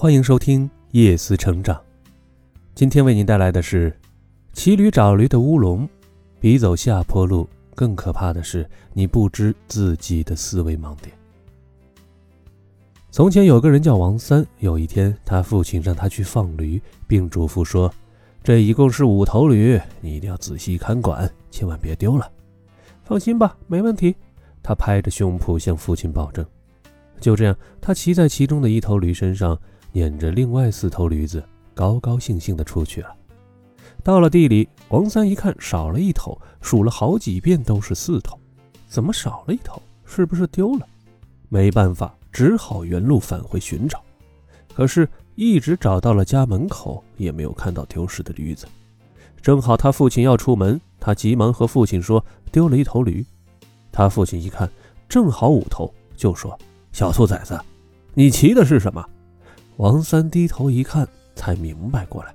欢迎收听夜思成长。今天为您带来的是：骑驴找驴的乌龙，比走下坡路更可怕的是你不知自己的思维盲点。从前有个人叫王三，有一天他父亲让他去放驴，并嘱咐说：“这一共是五头驴，你一定要仔细看管，千万别丢了。”放心吧，没问题。他拍着胸脯向父亲保证。就这样，他骑在其中的一头驴身上。撵着另外四头驴子，高高兴兴地出去了。到了地里，王三一看少了一头，数了好几遍都是四头，怎么少了一头？是不是丢了？没办法，只好原路返回寻找。可是，一直找到了家门口，也没有看到丢失的驴子。正好他父亲要出门，他急忙和父亲说丢了一头驴。他父亲一看，正好五头，就说：“小兔崽子，你骑的是什么？”王三低头一看，才明白过来。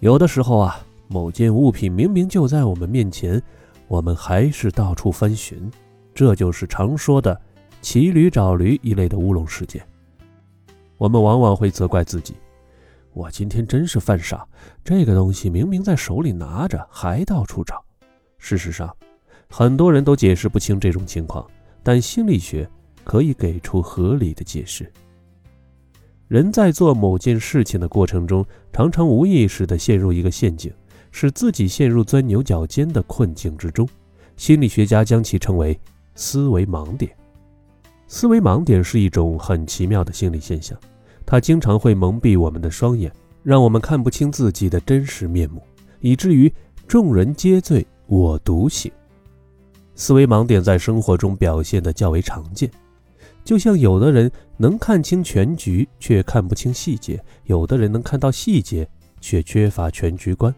有的时候啊，某件物品明明就在我们面前，我们还是到处翻寻，这就是常说的“骑驴找驴”一类的乌龙事件。我们往往会责怪自己：“我今天真是犯傻，这个东西明明在手里拿着，还到处找。”事实上，很多人都解释不清这种情况，但心理学可以给出合理的解释。人在做某件事情的过程中，常常无意识地陷入一个陷阱，使自己陷入钻牛角尖的困境之中。心理学家将其称为“思维盲点”。思维盲点是一种很奇妙的心理现象，它经常会蒙蔽我们的双眼，让我们看不清自己的真实面目，以至于众人皆醉我独醒。思维盲点在生活中表现得较为常见。就像有的人能看清全局，却看不清细节；有的人能看到细节，却缺乏全局观；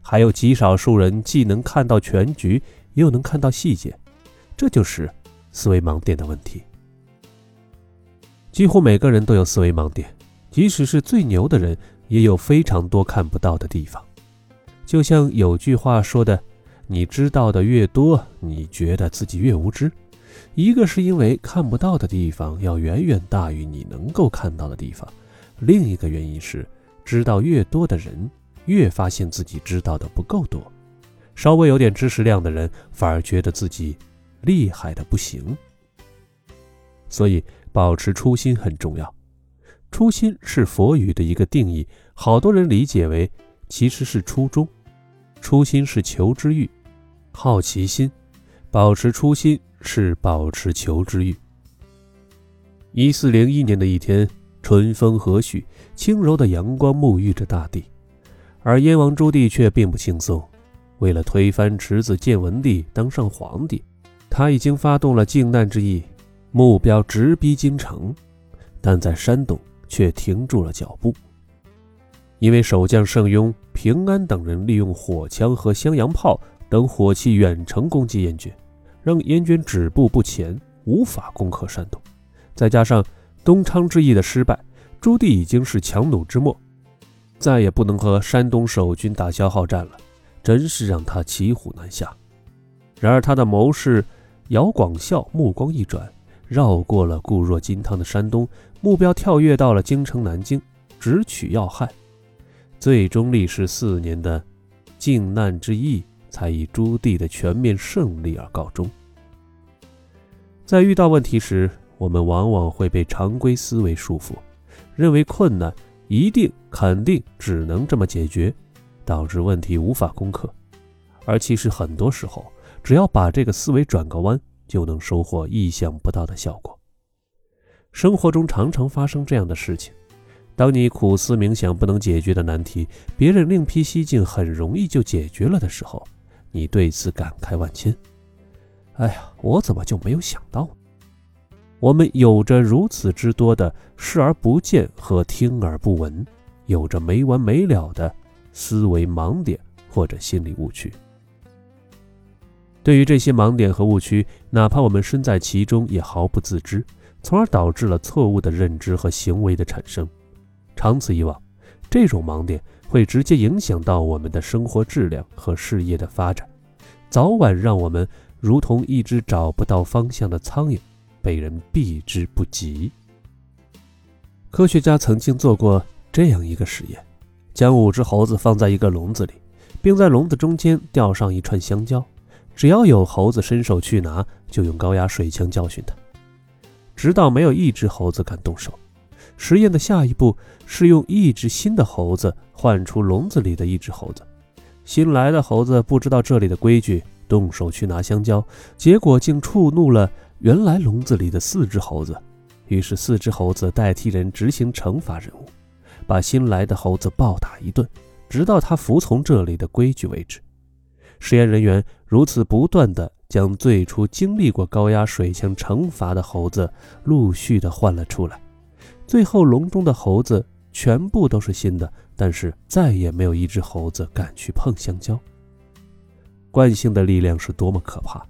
还有极少数人既能看到全局，又能看到细节。这就是思维盲点的问题。几乎每个人都有思维盲点，即使是最牛的人，也有非常多看不到的地方。就像有句话说的：“你知道的越多，你觉得自己越无知。”一个是因为看不到的地方要远远大于你能够看到的地方，另一个原因是知道越多的人越发现自己知道的不够多，稍微有点知识量的人反而觉得自己厉害的不行。所以保持初心很重要。初心是佛语的一个定义，好多人理解为其实是初衷。初心是求知欲、好奇心，保持初心。是保持求知欲。一四零一年的一天，春风和煦，轻柔的阳光沐浴着大地，而燕王朱棣却并不轻松。为了推翻侄子建文帝当上皇帝，他已经发动了靖难之役，目标直逼京城，但在山东却停住了脚步，因为守将盛庸、平安等人利用火枪和襄阳炮等火器远程攻击燕军。让燕军止步不前，无法攻克山东。再加上东昌之役的失败，朱棣已经是强弩之末，再也不能和山东守军打消耗战了，真是让他骑虎难下。然而他的谋士姚广孝目光一转，绕过了固若金汤的山东，目标跳跃到了京城南京，直取要害。最终历时四年的靖难之役。才以朱棣的全面胜利而告终。在遇到问题时，我们往往会被常规思维束缚，认为困难一定肯定只能这么解决，导致问题无法攻克。而其实很多时候，只要把这个思维转个弯，就能收获意想不到的效果。生活中常常发生这样的事情：当你苦思冥想不能解决的难题，别人另辟蹊径很容易就解决了的时候。你对此感慨万千。哎呀，我怎么就没有想到？我们有着如此之多的视而不见和听而不闻，有着没完没了的思维盲点或者心理误区。对于这些盲点和误区，哪怕我们身在其中，也毫不自知，从而导致了错误的认知和行为的产生。长此以往，这种盲点。会直接影响到我们的生活质量和事业的发展，早晚让我们如同一只找不到方向的苍蝇，被人避之不及。科学家曾经做过这样一个实验：将五只猴子放在一个笼子里，并在笼子中间吊上一串香蕉。只要有猴子伸手去拿，就用高压水枪教训它，直到没有一只猴子敢动手。实验的下一步是用一只新的猴子换出笼子里的一只猴子。新来的猴子不知道这里的规矩，动手去拿香蕉，结果竟触怒了原来笼子里的四只猴子。于是，四只猴子代替人执行惩罚任务，把新来的猴子暴打一顿，直到他服从这里的规矩为止。实验人员如此不断地将最初经历过高压水枪惩罚的猴子陆续地换了出来，最后笼中的猴子全部都是新的，但是再也没有一只猴子敢去碰香蕉。惯性的力量是多么可怕！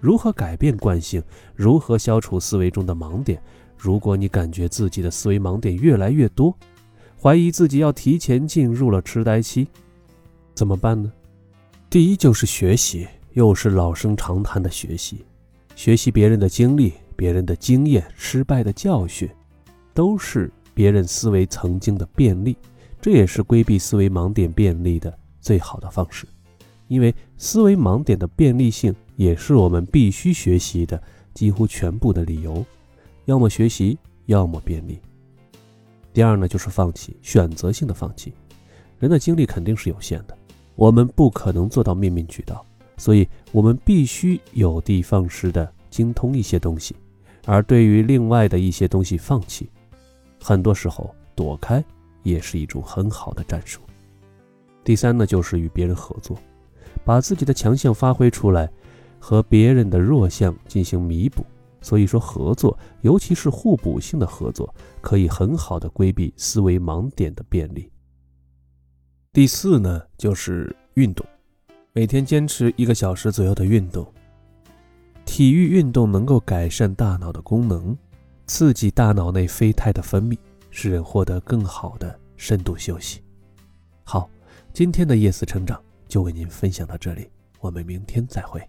如何改变惯性？如何消除思维中的盲点？如果你感觉自己的思维盲点越来越多，怀疑自己要提前进入了痴呆期，怎么办呢？第一就是学习，又是老生常谈的学习。学习别人的经历、别人的经验、失败的教训，都是别人思维曾经的便利，这也是规避思维盲点便利的最好的方式。因为思维盲点的便利性，也是我们必须学习的几乎全部的理由。要么学习，要么便利。第二呢，就是放弃，选择性的放弃。人的精力肯定是有限的，我们不可能做到面面俱到，所以我们必须有的放矢的精通一些东西，而对于另外的一些东西放弃，很多时候躲开也是一种很好的战术。第三呢，就是与别人合作，把自己的强项发挥出来，和别人的弱项进行弥补。所以说，合作，尤其是互补性的合作，可以很好的规避思维盲点的便利。第四呢，就是运动，每天坚持一个小时左右的运动。体育运动能够改善大脑的功能，刺激大脑内啡肽的分泌，使人获得更好的深度休息。好，今天的夜思成长就为您分享到这里，我们明天再会。